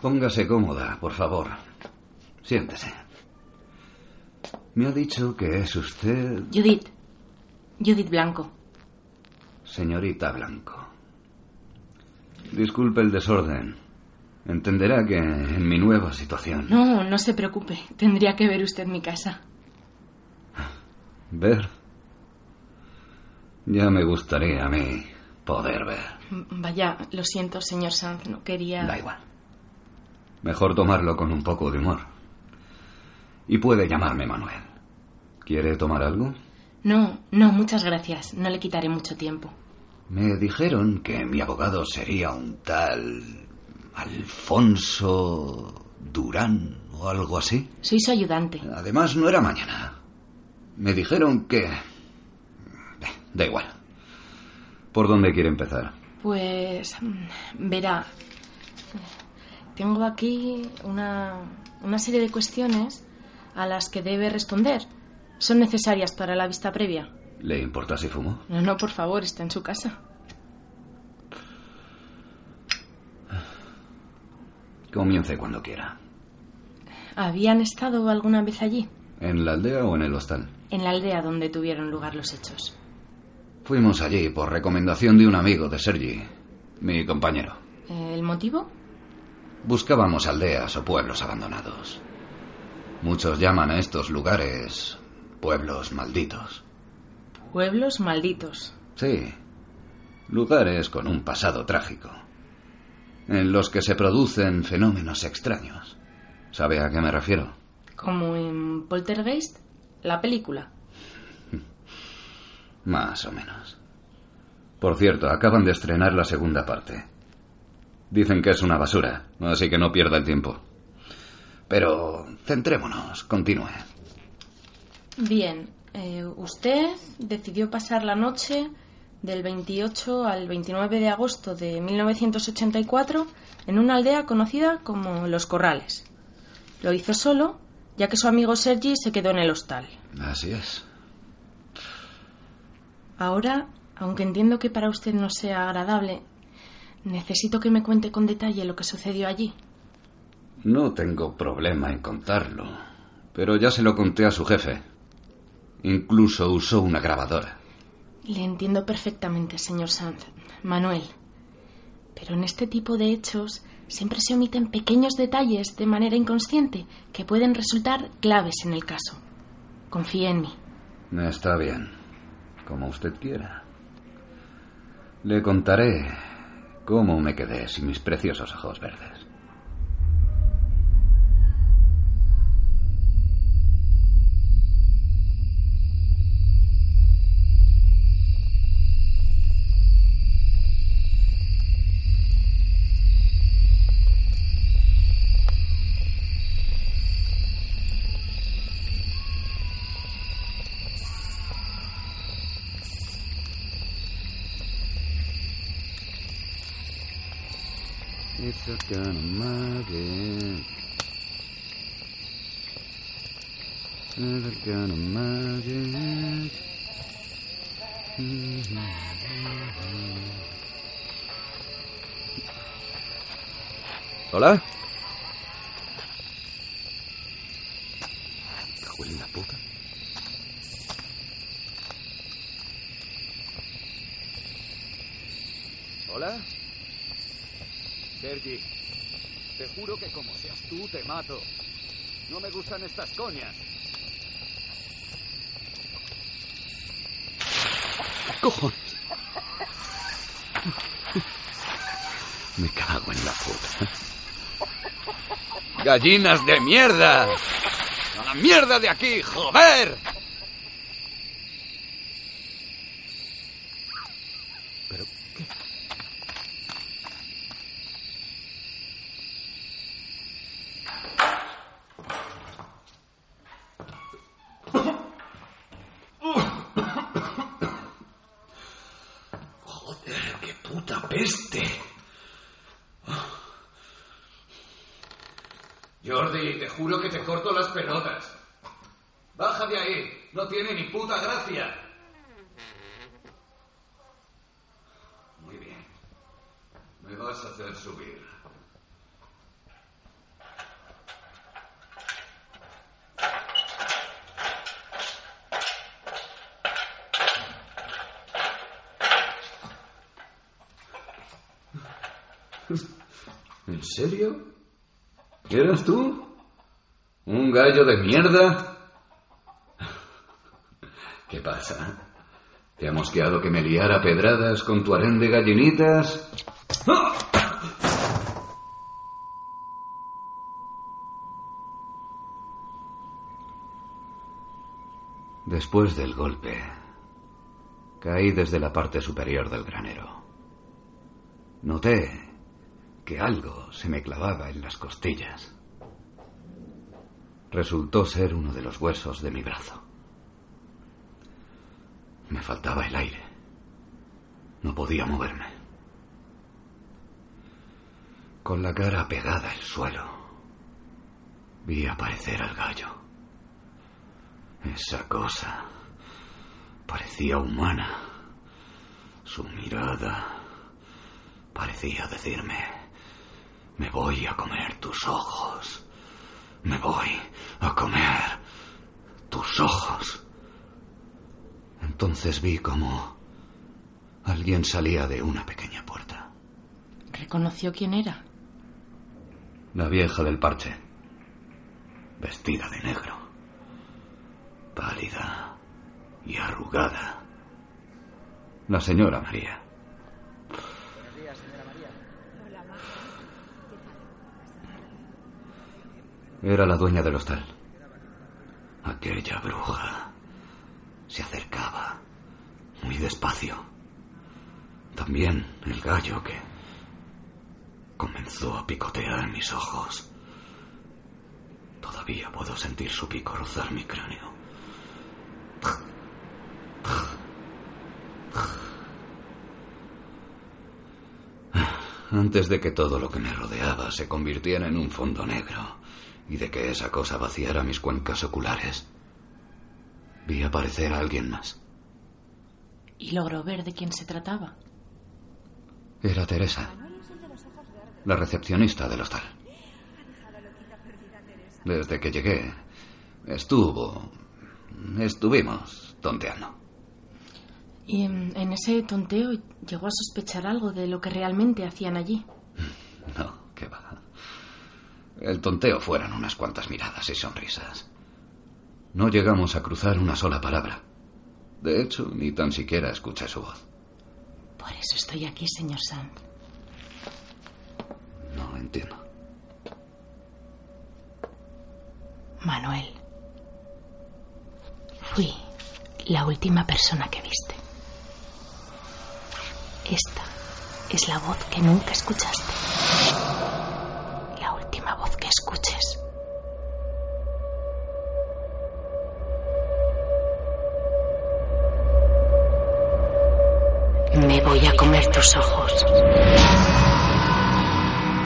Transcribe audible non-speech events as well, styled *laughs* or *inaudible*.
Póngase cómoda, por favor. Siéntese. Me ha dicho que es usted... Judith. Judith Blanco. Señorita Blanco. Disculpe el desorden. Entenderá que en mi nueva situación... No, no se preocupe. Tendría que ver usted mi casa. ¿Ver? Ya me gustaría a mí poder ver. Vaya, lo siento, señor Sanz. No quería... Da igual. Mejor tomarlo con un poco de humor. Y puede llamarme Manuel. ¿Quiere tomar algo? No, no, muchas gracias. No le quitaré mucho tiempo. Me dijeron que mi abogado sería un tal Alfonso Durán o algo así. Soy su ayudante. Además, no era mañana. Me dijeron que... Da igual. ¿Por dónde quiere empezar? Pues... mm, Verá. Tengo aquí una, una serie de cuestiones a las que debe responder. Son necesarias para la vista previa. ¿Le importa si fumo? No, no, por favor, está en su casa. Comience cuando quiera. ¿Habían estado alguna vez allí? ¿En la aldea o en el hostal? En la aldea donde tuvieron lugar los hechos. Fuimos allí por recomendación de un amigo de Sergi, mi compañero. ¿El motivo? Buscábamos aldeas o pueblos abandonados. Muchos llaman a estos lugares pueblos malditos. Pueblos malditos. Sí, lugares con un pasado trágico, en los que se producen fenómenos extraños. ¿Sabe a qué me refiero? Como en Poltergeist, la película. *laughs* Más o menos. Por cierto, acaban de estrenar la segunda parte. Dicen que es una basura, así que no pierda el tiempo. Pero centrémonos, continúe. Bien, eh, usted decidió pasar la noche del 28 al 29 de agosto de 1984 en una aldea conocida como Los Corrales. Lo hizo solo, ya que su amigo Sergi se quedó en el hostal. Así es. Ahora, aunque entiendo que para usted no sea agradable, necesito que me cuente con detalle lo que sucedió allí. No tengo problema en contarlo, pero ya se lo conté a su jefe. Incluso usó una grabadora. Le entiendo perfectamente, señor Sanz. Manuel. Pero en este tipo de hechos siempre se omiten pequeños detalles de manera inconsciente que pueden resultar claves en el caso. Confíe en mí. Está bien, como usted quiera. Le contaré cómo me quedé sin mis preciosos ojos verdes. It's a kind of magic. It's a kind of magic. ¿Hola? Cago en la puta. ¿Hola? Sergi, te juro que como seas tú, te mato. No me gustan estas coñas. cojones? Me cago en la puta. ¡Gallinas de mierda! ¡A la mierda de aquí, joder! Peste. Jordi, te juro que te corto las pelotas. Baja de ahí. No tiene ni puta gracia. Muy bien. Me vas a hacer subir. ¿En serio? ¿Eras tú? ¿Un gallo de mierda? *laughs* ¿Qué pasa? ¿Te ha mosqueado que me liara pedradas con tu harén de gallinitas? Después del golpe, caí desde la parte superior del granero. Noté que algo se me clavaba en las costillas. Resultó ser uno de los huesos de mi brazo. Me faltaba el aire. No podía moverme. Con la cara pegada al suelo, vi aparecer al gallo. Esa cosa parecía humana. Su mirada parecía decirme, me voy a comer tus ojos. Me voy a comer tus ojos. Entonces vi como alguien salía de una pequeña puerta. ¿Reconoció quién era? La vieja del parche, vestida de negro, pálida y arrugada. La señora María. Era la dueña del hostal. Aquella bruja se acercaba muy despacio. También el gallo que comenzó a picotear mis ojos. Todavía puedo sentir su pico rozar mi cráneo. Antes de que todo lo que me rodeaba se convirtiera en un fondo negro y de que esa cosa vaciara mis cuencas oculares, vi aparecer a alguien más. ¿Y logró ver de quién se trataba? Era Teresa, la recepcionista del hostal. Desde que llegué, estuvo... estuvimos tonteando. ¿Y en, en ese tonteo llegó a sospechar algo de lo que realmente hacían allí? *laughs* No, qué va. El tonteo fueron unas cuantas miradas y sonrisas. No llegamos a cruzar una sola palabra. De hecho, ni tan siquiera escuché su voz. Por eso estoy aquí, señor Sand. No entiendo. Manuel. Fui la última persona que viste. Esta es la voz que nunca escuchaste. Escuches. Me voy a comer tus ojos.